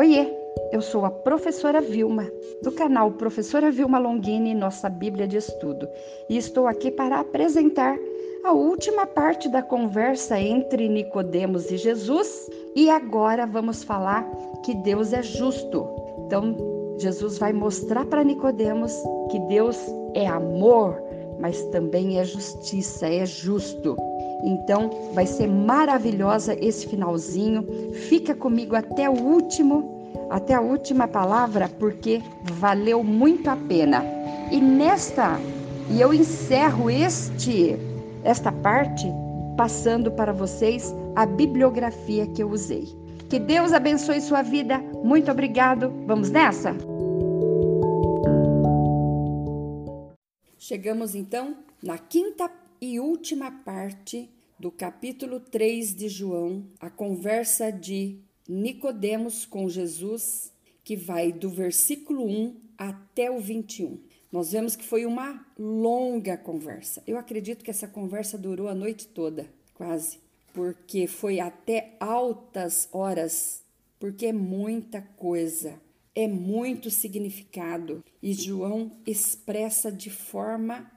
Oiê, eu sou a professora Vilma, do canal Professora Vilma Longini, nossa Bíblia de Estudo, e estou aqui para apresentar a última parte da conversa entre Nicodemos e Jesus, e agora vamos falar que Deus é justo. Então, Jesus vai mostrar para Nicodemos que Deus é amor, mas também é justiça, é justo. Então, vai ser maravilhosa esse finalzinho. Fica comigo até o último, até a última palavra, porque valeu muito a pena. E nesta, e eu encerro este esta parte passando para vocês a bibliografia que eu usei. Que Deus abençoe sua vida. Muito obrigado. Vamos nessa? Chegamos então na quinta e última parte do capítulo 3 de João, a conversa de Nicodemos com Jesus, que vai do versículo 1 até o 21. Nós vemos que foi uma longa conversa. Eu acredito que essa conversa durou a noite toda, quase, porque foi até altas horas, porque é muita coisa, é muito significado e João expressa de forma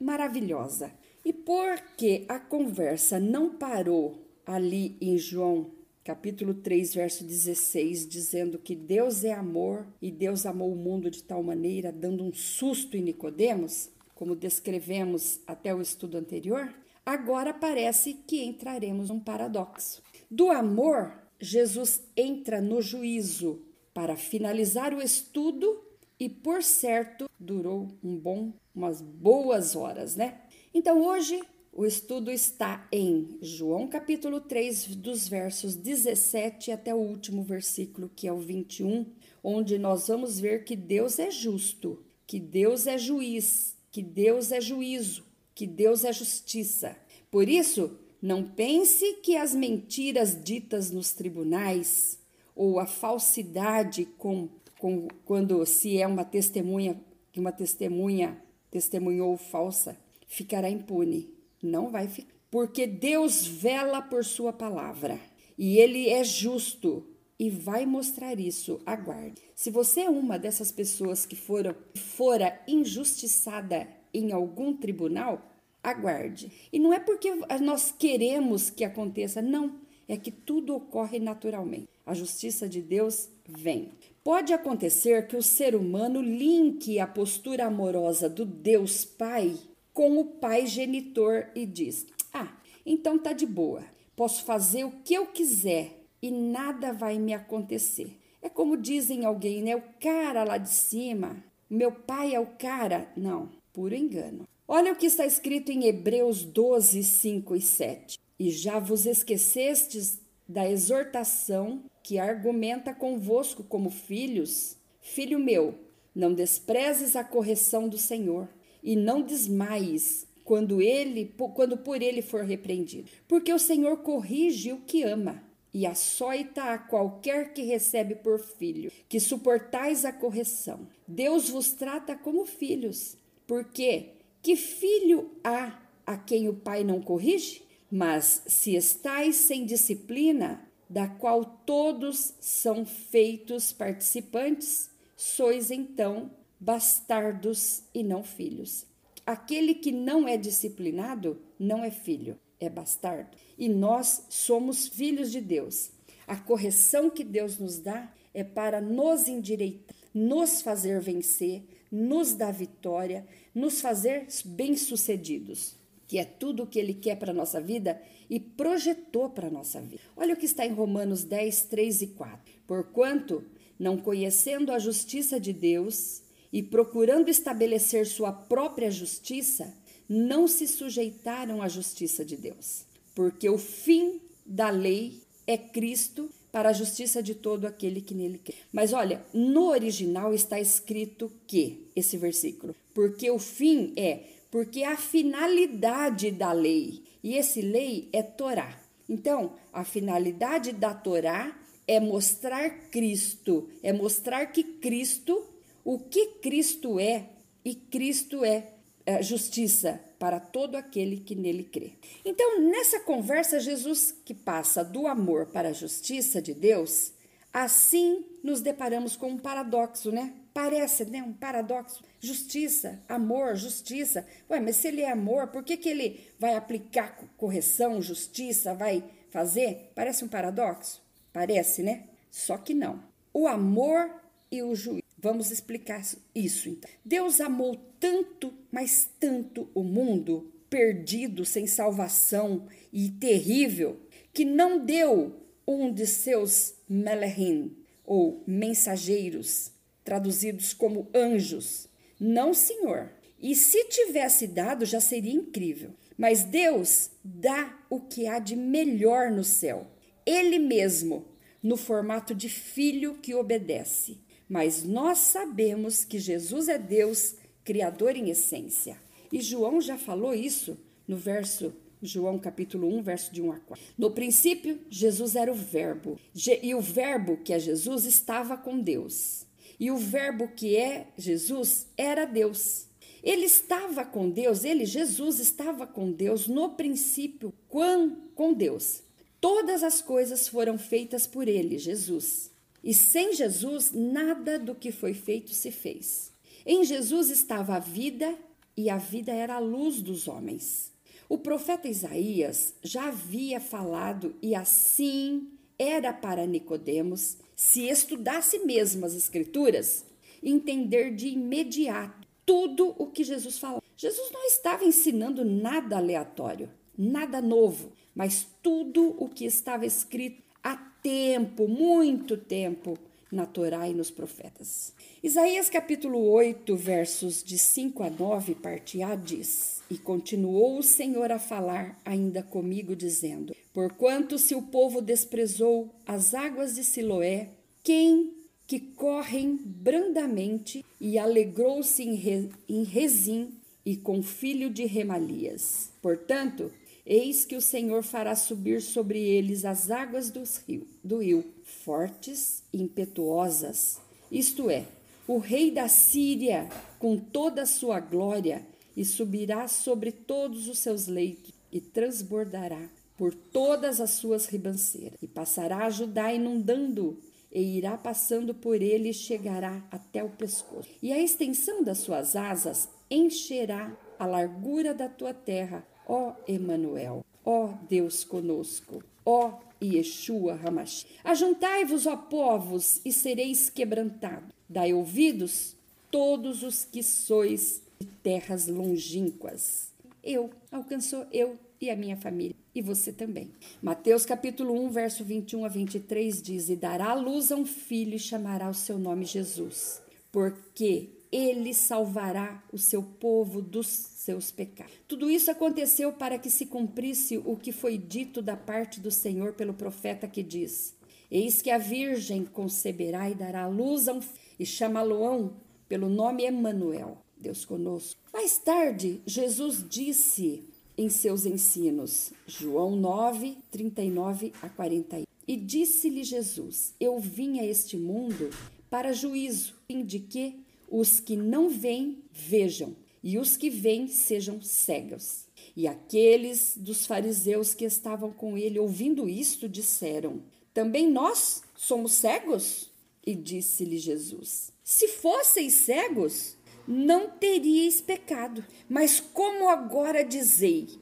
maravilhosa. E porque a conversa não parou ali em João capítulo 3, verso 16, dizendo que Deus é amor e Deus amou o mundo de tal maneira, dando um susto em Nicodemos, como descrevemos até o estudo anterior, agora parece que entraremos num paradoxo. Do amor, Jesus entra no juízo para finalizar o estudo e, por certo, durou um bom, umas boas horas, né? Então hoje o estudo está em João capítulo 3, dos versos 17 até o último versículo, que é o 21, onde nós vamos ver que Deus é justo, que Deus é juiz, que Deus é juízo, que Deus é justiça. Por isso, não pense que as mentiras ditas nos tribunais ou a falsidade com, com quando se é uma testemunha que uma testemunha testemunhou falsa ficará impune. Não vai ficar. Porque Deus vela por sua palavra e ele é justo e vai mostrar isso. Aguarde. Se você é uma dessas pessoas que foram fora injustiçada em algum tribunal, aguarde. E não é porque nós queremos que aconteça, não. É que tudo ocorre naturalmente. A justiça de Deus vem. Pode acontecer que o ser humano linke a postura amorosa do Deus Pai com o pai genitor e diz: Ah, então tá de boa, posso fazer o que eu quiser e nada vai me acontecer. É como dizem alguém, né? O cara lá de cima, meu pai é o cara. Não, puro engano. Olha o que está escrito em Hebreus 12, 5 e 7. E já vos esquecestes da exortação que argumenta convosco como filhos? Filho meu, não desprezes a correção do Senhor e não desmaies quando ele quando por ele for repreendido, porque o Senhor corrige o que ama e açoita a qualquer que recebe por filho, que suportais a correção. Deus vos trata como filhos, porque que filho há a quem o pai não corrige? Mas se estais sem disciplina, da qual todos são feitos participantes, sois então bastardos e não filhos. Aquele que não é disciplinado não é filho, é bastardo. E nós somos filhos de Deus. A correção que Deus nos dá é para nos endireitar, nos fazer vencer, nos dar vitória, nos fazer bem-sucedidos, que é tudo o que Ele quer para a nossa vida e projetou para a nossa vida. Olha o que está em Romanos 10, 3 e 4. Porquanto, não conhecendo a justiça de Deus, e procurando estabelecer sua própria justiça, não se sujeitaram à justiça de Deus, porque o fim da lei é Cristo para a justiça de todo aquele que nele crê. Mas olha, no original está escrito que esse versículo, porque o fim é porque a finalidade da lei, e esse lei é Torá. Então, a finalidade da Torá é mostrar Cristo, é mostrar que Cristo o que Cristo é e Cristo é, é justiça para todo aquele que nele crê. Então, nessa conversa, Jesus que passa do amor para a justiça de Deus, Assim, nos deparamos com um paradoxo, né? Parece, né? Um paradoxo. Justiça, amor, justiça. Ué, mas se ele é amor, por que, que ele vai aplicar correção, justiça, vai fazer? Parece um paradoxo? Parece, né? Só que não. O amor e o juízo. Vamos explicar isso então. Deus amou tanto, mas tanto o mundo, perdido, sem salvação e terrível, que não deu um de seus melehim, ou mensageiros, traduzidos como anjos. Não, senhor. E se tivesse dado, já seria incrível. Mas Deus dá o que há de melhor no céu. Ele mesmo, no formato de filho que obedece. Mas nós sabemos que Jesus é Deus, criador em essência. E João já falou isso no verso João capítulo 1, verso de 1 a 4. No princípio, Jesus era o Verbo, e o Verbo, que é Jesus, estava com Deus. E o Verbo, que é Jesus, era Deus. Ele estava com Deus, ele, Jesus, estava com Deus no princípio, com Deus. Todas as coisas foram feitas por ele, Jesus. E sem Jesus, nada do que foi feito se fez. Em Jesus estava a vida, e a vida era a luz dos homens. O profeta Isaías já havia falado e assim era para Nicodemos, se estudasse mesmo as escrituras, entender de imediato tudo o que Jesus falava. Jesus não estava ensinando nada aleatório, nada novo, mas tudo o que estava escrito há tempo, muito tempo, na Torá e nos profetas. Isaías capítulo 8, versos de 5 a 9, parte A, diz: E continuou o Senhor a falar ainda comigo, dizendo: Porquanto se o povo desprezou as águas de Siloé, quem que correm brandamente e alegrou-se em, Re, em Rezim e com filho de Remalias. Portanto, Eis que o Senhor fará subir sobre eles as águas do rio, do rio, fortes e impetuosas. Isto é, o rei da Síria, com toda a sua glória, e subirá sobre todos os seus leitos, e transbordará por todas as suas ribanceiras, e passará a Judá inundando e irá passando por ele e chegará até o pescoço. E a extensão das suas asas encherá a largura da tua terra Ó Emanuel, ó Deus conosco, ó Yeshua Hamash. Ajuntai-vos, ó povos, e sereis quebrantados. Dai ouvidos, todos os que sois de terras longínquas. Eu, alcançou eu e a minha família, e você também. Mateus capítulo 1, verso 21 a 23 diz: E dará luz a um filho e chamará o seu nome Jesus, porque ele salvará o seu povo dos seus pecados. Tudo isso aconteceu para que se cumprisse o que foi dito da parte do Senhor pelo profeta que diz: Eis que a virgem conceberá e dará luz a um e chamá-lo-ão pelo nome Emanuel, Deus conosco. Mais tarde, Jesus disse em seus ensinos, João 9, 39 a 41. E disse-lhe Jesus: Eu vim a este mundo para juízo, fim de que os que não veem, vejam, e os que veem sejam cegos. E aqueles dos fariseus que estavam com ele, ouvindo isto, disseram: Também nós somos cegos? E disse-lhe Jesus: Se fosseis cegos, não teríeis pecado. Mas como agora dizeis: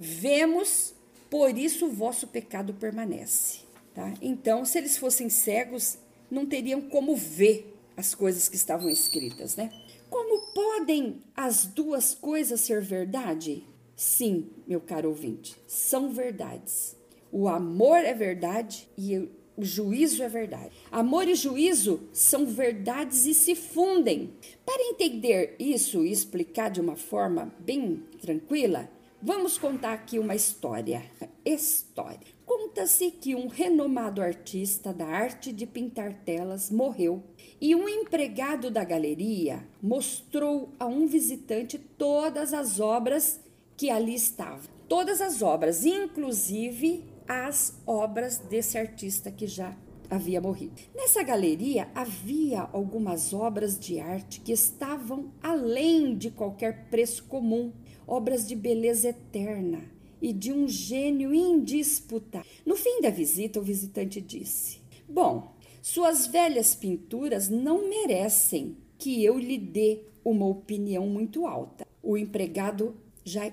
Vemos, por isso o vosso pecado permanece. Tá? Então, se eles fossem cegos, não teriam como ver as coisas que estavam escritas, né? Como podem as duas coisas ser verdade? Sim, meu caro ouvinte, são verdades. O amor é verdade e o juízo é verdade. Amor e juízo são verdades e se fundem. Para entender isso e explicar de uma forma bem tranquila, vamos contar aqui uma história. História. Conta-se que um renomado artista da arte de pintar telas morreu e um empregado da galeria mostrou a um visitante todas as obras que ali estavam. Todas as obras, inclusive as obras desse artista que já havia morrido. Nessa galeria havia algumas obras de arte que estavam além de qualquer preço comum, obras de beleza eterna e de um gênio indisputável. No fim da visita, o visitante disse: Bom, Suas velhas pinturas não merecem que eu lhe dê uma opinião muito alta. O empregado já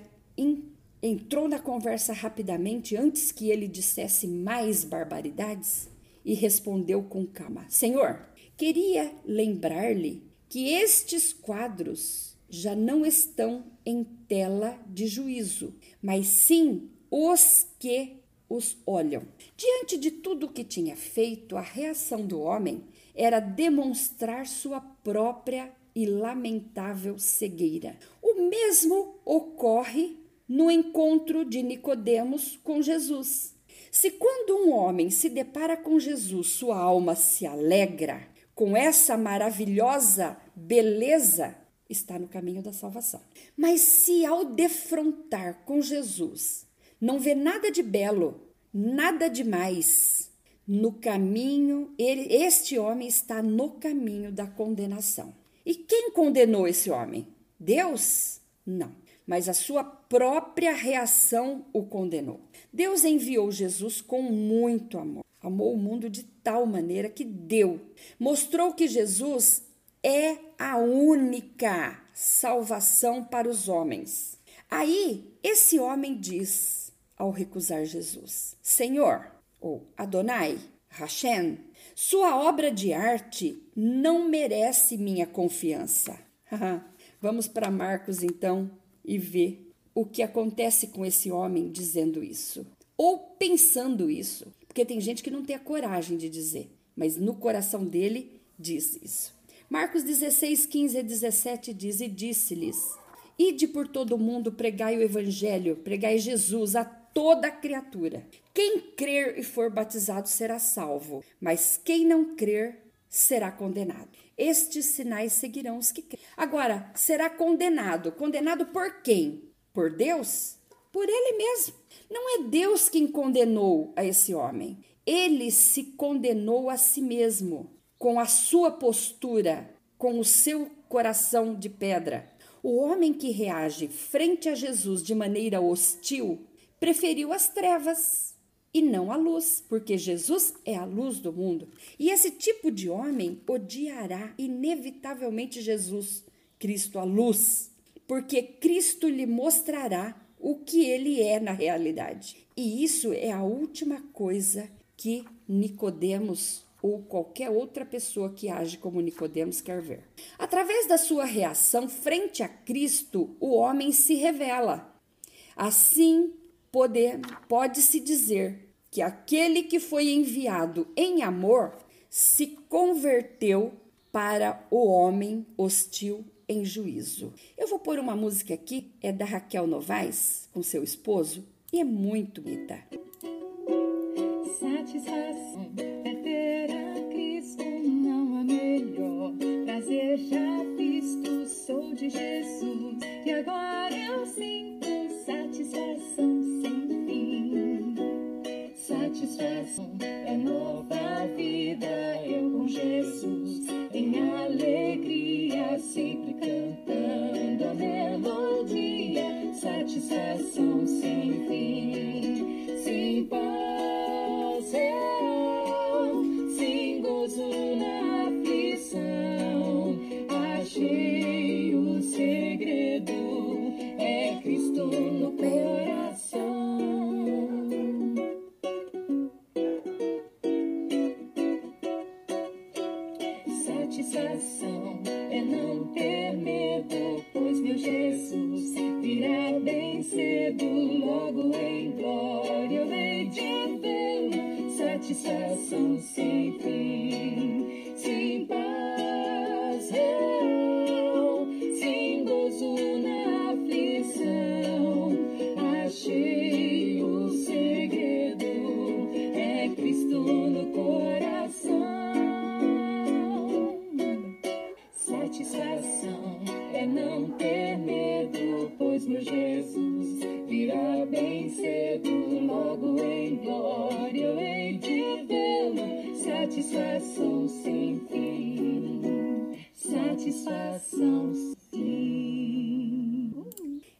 entrou na conversa rapidamente antes que ele dissesse mais barbaridades e respondeu com calma: Senhor, queria lembrar-lhe que estes quadros já não estão em tela de juízo, mas sim os que os olham. Diante de tudo o que tinha feito, a reação do homem era demonstrar sua própria e lamentável cegueira. O mesmo ocorre no encontro de Nicodemos com Jesus. Se quando um homem se depara com Jesus, sua alma se alegra com essa maravilhosa beleza, está no caminho da salvação. Mas se ao defrontar com Jesus, não vê nada de belo, nada de mais, no caminho, ele, este homem está no caminho da condenação. E quem condenou esse homem? Deus? Não, mas a sua própria reação o condenou. Deus enviou Jesus com muito amor. Amou o mundo de tal maneira que deu. Mostrou que Jesus é a única salvação para os homens. Aí, esse homem diz ao recusar Jesus: Senhor, ou Adonai, Hashem, sua obra de arte não merece minha confiança. Vamos para Marcos então e ver o que acontece com esse homem dizendo isso ou pensando isso, porque tem gente que não tem a coragem de dizer, mas no coração dele diz isso. Marcos 16, 15 a 17 diz: E disse-lhes: Ide por todo o mundo, pregai o evangelho, pregai Jesus a toda criatura. Quem crer e for batizado será salvo, mas quem não crer será condenado. Estes sinais seguirão os que crêem. Agora, será condenado. Condenado por quem? Por Deus? Por ele mesmo. Não é Deus quem condenou a esse homem. Ele se condenou a si mesmo com a sua postura, com o seu coração de pedra. O homem que reage frente a Jesus de maneira hostil preferiu as trevas e não a luz, porque Jesus é a luz do mundo. E esse tipo de homem odiará inevitavelmente Jesus, Cristo, a luz, porque Cristo lhe mostrará o que ele é na realidade. E isso é a última coisa que Nicodemos ou qualquer outra pessoa que age como Nicodemos quer ver. Através da sua reação frente a Cristo, o homem se revela. Assim, pode-se dizer que aquele que foi enviado em amor se converteu para o homem hostil em juízo. Eu vou pôr uma música aqui, é da Raquel Novaes, com seu esposo, e é muito bonita. Satisfação Jesus, em alegria sempre satisfação sem fim, ter medo, pois meu Jesus virá bem cedo, logo em glória eu hei de vê-lo, satisfação sem fim, Satisfação é não ter medo, pois meu Jesus virá bem cedo, logo em glória eu hei de vê-lo. Satisfação sem fim, satisfação sim.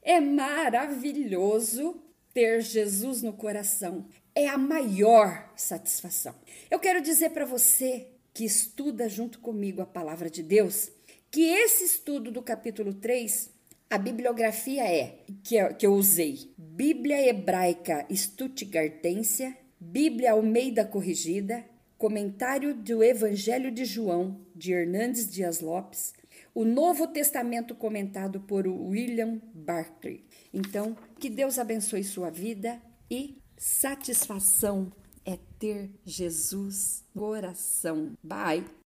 É maravilhoso ter Jesus no coração. É a maior satisfação. Eu quero dizer para você que estuda junto comigo a palavra de Deus, que esse estudo do capítulo 3, a bibliografia é, que, que eu usei, Bíblia Hebraica Stuttgartensia, Bíblia Almeida Corrigida, Comentário do Evangelho de João, de Hernandes Dias Lopes, o Novo Testamento comentado por William Barclay. Então, que Deus abençoe sua vida e satisfação é ter Jesus no coração. Bye!